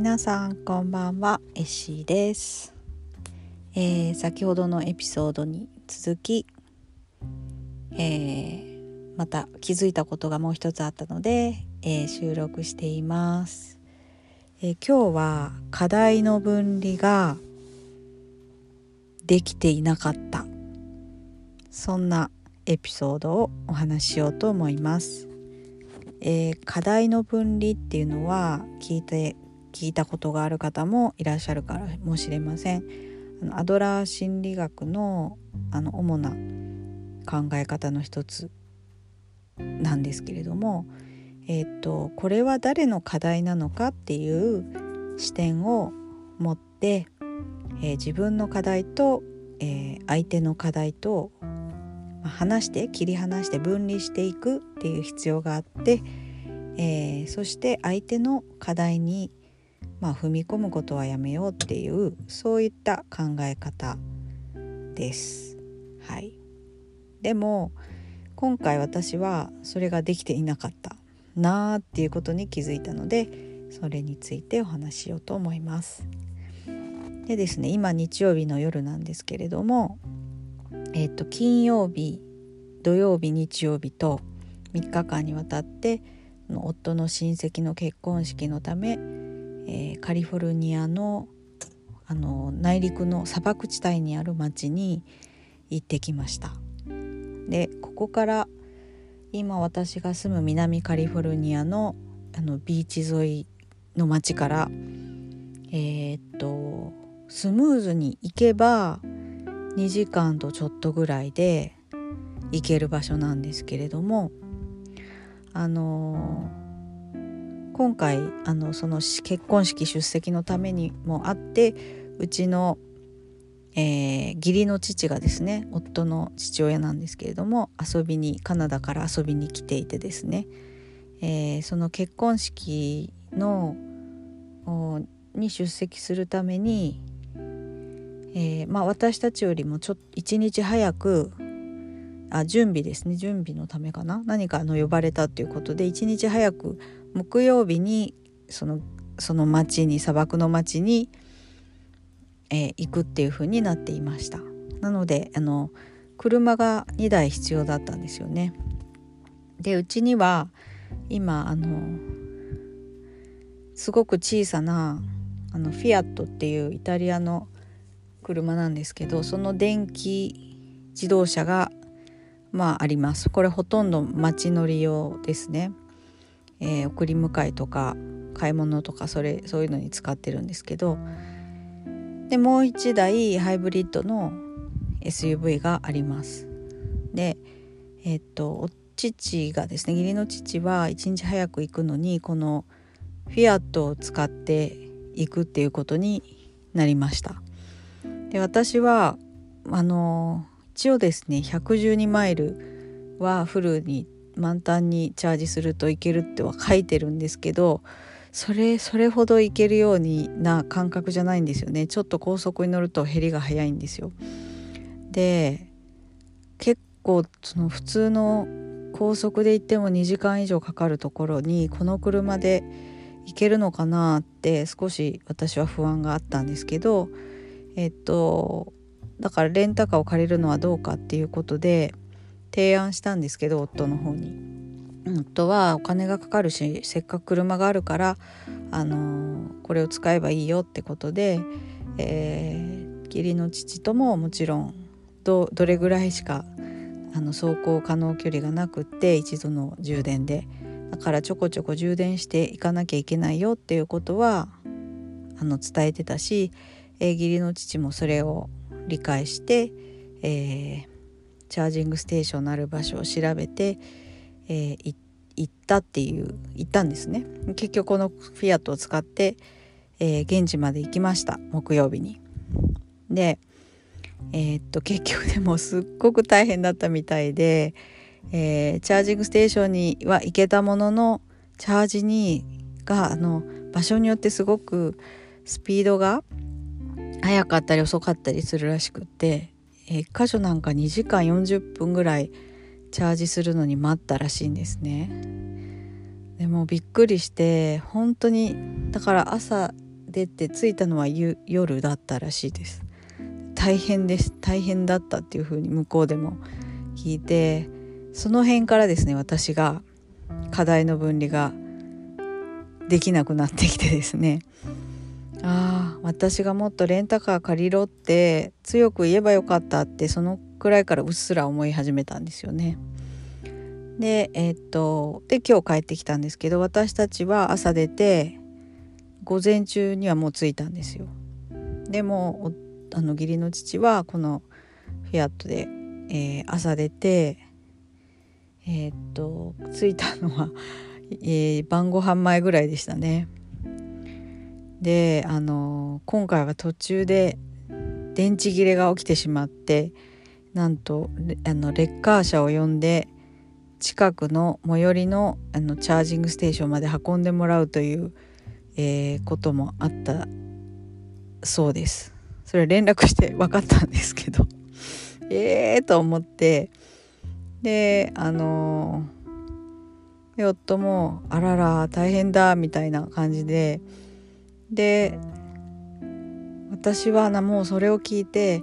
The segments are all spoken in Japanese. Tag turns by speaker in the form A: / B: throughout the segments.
A: 皆さんこんばんは。エッシーです、えー、先ほどのエピソードに続き、えー、また気づいたことがもう一つあったので、えー、収録しています、え今日は課題の分離ができていなかった。そんなエピソードをお話ししようと思います。えー、課題の分離っていうのは聞いて聞いたことがある方もいらっしゃるかもしれません。あのアドラー心理学のあの主な考え方の一つなんですけれども、えーと、これは誰の課題なのかっていう視点を持って、えー、自分の課題と、えー、相手の課題と離して切り離して分離していくっていう必要があって、えー、そして相手の課題に、まあ、踏み込むことはやめようっていうそういった考え方です。はい、でも今回私はそれができていなかったなーっていうことに気づいたのでそれについてお話ししようと思います。でですね今日曜日の夜なんですけれどもえっ、と金曜日土曜日日曜日と3日間にわたって夫の親戚の結婚式のため、えー、カリフォルニアのあの内陸の砂漠地帯にある町に行ってきました。でここから今私が住む南カリフォルニアのあのビーチ沿いの町からえー、っとスムーズに行けば2時間とちょっとぐらいで行ける場所なんですけれどもあの今回あのその結婚式出席のためにもあってうちの、えー、義理の父がですね夫の父親なんですけれども遊びにカナダから遊びに来ていてですね、えー、その結婚式のに出席するためにえー、まあ、私たちよりもちょっと一日早くあ準備ですね。準備のためかな。何かの呼ばれたということで一日早く木曜日にそのその町に砂漠の町に、えー、行くっていう風になっていました。なのであの車が2台必要だったんですよね。でうちには今あのすごく小さなあのフィアットっていうイタリアの車なんですけどその電気自動車がまああります。これほとんど街乗り用ですね、えー、送り迎えとか買い物とかそれそういうのに使ってるんですけどでもう1台ハイブリッドの SUV があります。でえっ、とお父がですね義理の父は一日早く行くのにこのフィアットを使って行くっていうことになりました。で私はあの一応ですね112マイルはフルに満タンにチャージするといけるっては書いてるんですけどそれそれほどいけるようにな感覚じゃないんですよね。ちょっと高速に乗ると減りが早いんですよ。で結構その普通の高速で行っても2時間以上かかるところにこの車で行けるのかなって少し私は不安があったんですけどえっとだからレンタカーを借りるのはどうかっていうことで提案したんですけど夫の方に。夫はお金がかかるしせっかく車があるからあのこれを使えばいいよってことで、えー、義理の父とももちろんどどれぐらいしかあの走行可能距離がなくって一度の充電でだからちょこちょこ充電していかなきゃいけないよっていうことはあの伝えてたしえー、義理の父もそれを理解して、えー、チャージングステーションのある場所を調べて、えー、行ったっていう行ったんですね結局このフィアットを使って、えー、現地まで行きました木曜日に。でえー、っと結局でもすっごく大変だったみたいで、えー、チャージングステーションには行けたもののチャージにがあの場所によってすごくスピードが早かったり遅かったりするらしくって、え1箇所なんか2時間40分ぐらいチャージするのに待ったらしいんですね。でもびっくりして本当にだから朝出て着いたのは夜だったらしいです。大変です。大変だったっていう風に向こうでも聞いてその辺からですね私が課題の分離ができなくなってきてですね。ああ私がもっとレンタカー借りろって強く言えばよかったってそのくらいからうっすら思い始めたんですよね。でえー、っとで今日帰ってきたんですけど私たちは朝出て午前中にはもう着いたんですよ。でもあの義理の父はこのフィアットで、えー、朝出てえー、っと着いたのは、えー、晩ご飯前ぐらいでしたね。であの今回は途中で電池切れが起きてしまってなんとあのレッカー車を呼んで近くの最寄りのあのチャージングステーションまで運んでもらうという、えー、こともあったそうです。それ連絡して分かったんですけど ええと思ってであのー、夫も「あらら大変だ」みたいな感じでで私はなもうそれを聞いて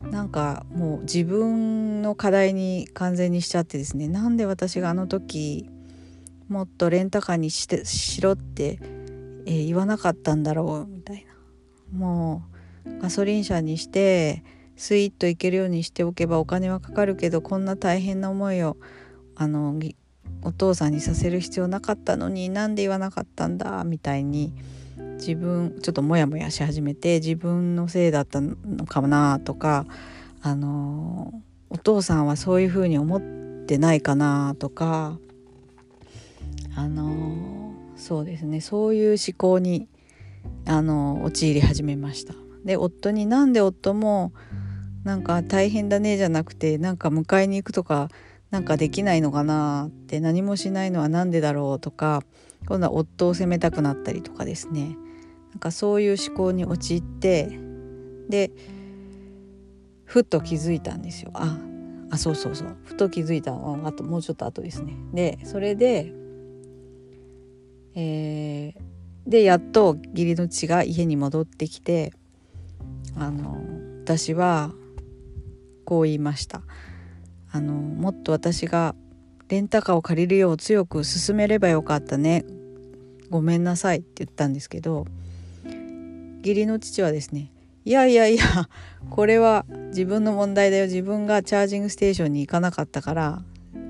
A: なんかもう自分の課題に完全にしちゃってですねなんで私があの時もっとレンタカーにしてしろって、えー、言わなかったんだろうみたいな。もうガソリン車にしてスイッと行けるようにしておけばお金はかかるけどこんな大変な思いをあのお父さんにさせる必要なかったのになんで言わなかったんだみたいに自分ちょっとモヤモヤし始めて自分のせいだったのかなとかあのお父さんはそういうふうに思ってないかなとかあのそうですねそういう思考にあの陥り始めました。で夫になんで夫もなんか大変だねじゃなくてなんか迎えに行くとかなんかできないのかなって何もしないのは何でだろうとか今度は夫を責めたくなったりとかですね。なんかそういう思考に陥ってでふっと気づいたんですよ。ああそうそうそう。ふと気づいた。あともうちょっと後ですね。でそれでえー、でやっと義理の父が家に戻ってきてあの私はこう言いました。あのもっと私がレンタカーを借りるよう強く勧めればよかったね。ごめんなさい。って言ったんですけど義理の父はですねいやいやいやこれは自分の問題だよ。自分がチャージングステーションに行かなかったから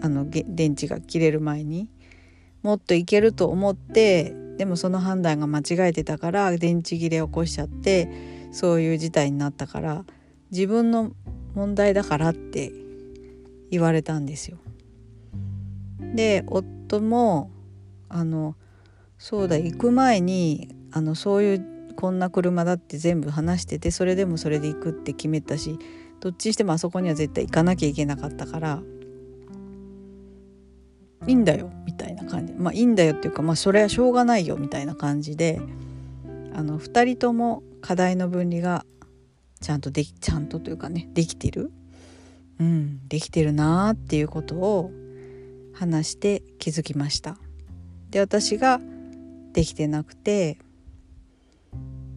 A: あの電池が切れる前にもっといけると思ってでもその判断が間違えてたから電池切れを起こしちゃってそういう事態になったから自分の問題だからって言われたんですよ。で夫もあのそうだ行く前にあのそういうこんな車だって全部話しててそれでもそれで行くって決めたしどっちにしてもあそこには絶対行かなきゃいけなかったからいいんだよみたいな感じ。まあいいんだよっていうかまあそれはしょうがないよみたいな感じであの2人とも課題の分離がちゃんとできちゃんとというかねできてる。うんできてるなーっていうことを話して気づきました。で私ができてなくて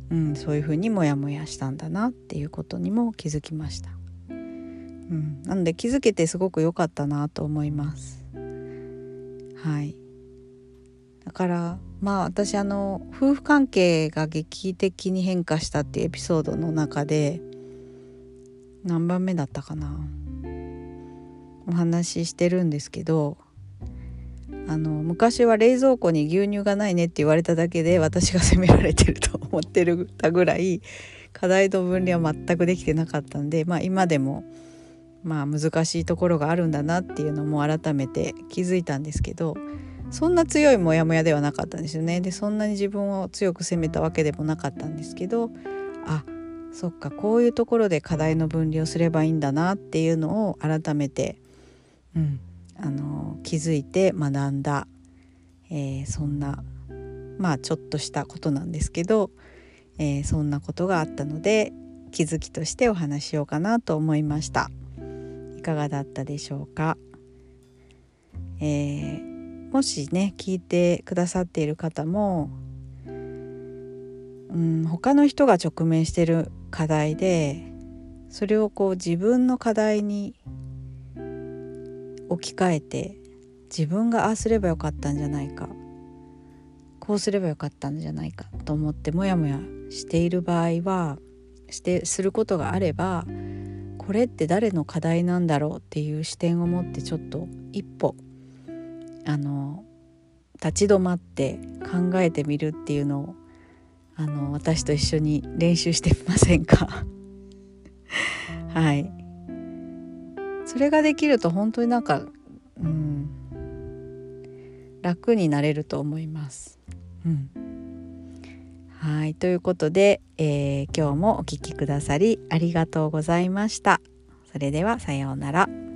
A: うん、そういうふうにモヤモヤしたんだなっていうことにも気づきました。うん、なので気づけてすごく良かったなと思います。はい。だからまあ私あの夫婦関係が劇的に変化したっていうエピソードの中で何番目だったかなお話ししてるんですけどあの昔は冷蔵庫に牛乳がないねって言われただけで私が責められてると思ってるたぐらい課題と分離は全くできてなかったんで、まあ、今でもまあ難しいところがあるんだなっていうのも改めて気づいたんですけどそんな強いモヤモヤではなかったんですよね。でそんなに自分を強く責めたわけでもなかったんですけどあそっかこういうところで課題の分離をすればいいんだなっていうのを改めて、うん、あの気づいて学んだ、えー、そんなまあちょっとしたことなんですけど、えー、そんなことがあったので気づきとしてお話しようかなと思いました。いかがだったでしょうか、えー、もしね聞いてくださっている方もうん、他の人が直面してる課題でそれをこう自分の課題に置き換えて自分がああすればよかったんじゃないか。こうすればよかったんじゃないかと思ってモヤモヤしている場合はしてすることがあればこれって誰の課題なんだろうっていう視点を持ってちょっと一歩あの立ち止まって考えてみるっていうのをあの私と一緒に練習してみませんか？はい。それができると本当になんかうん楽になれると思います。うん、はいということで、えー、今日もお聴きくださりありがとうございました。それではさようなら。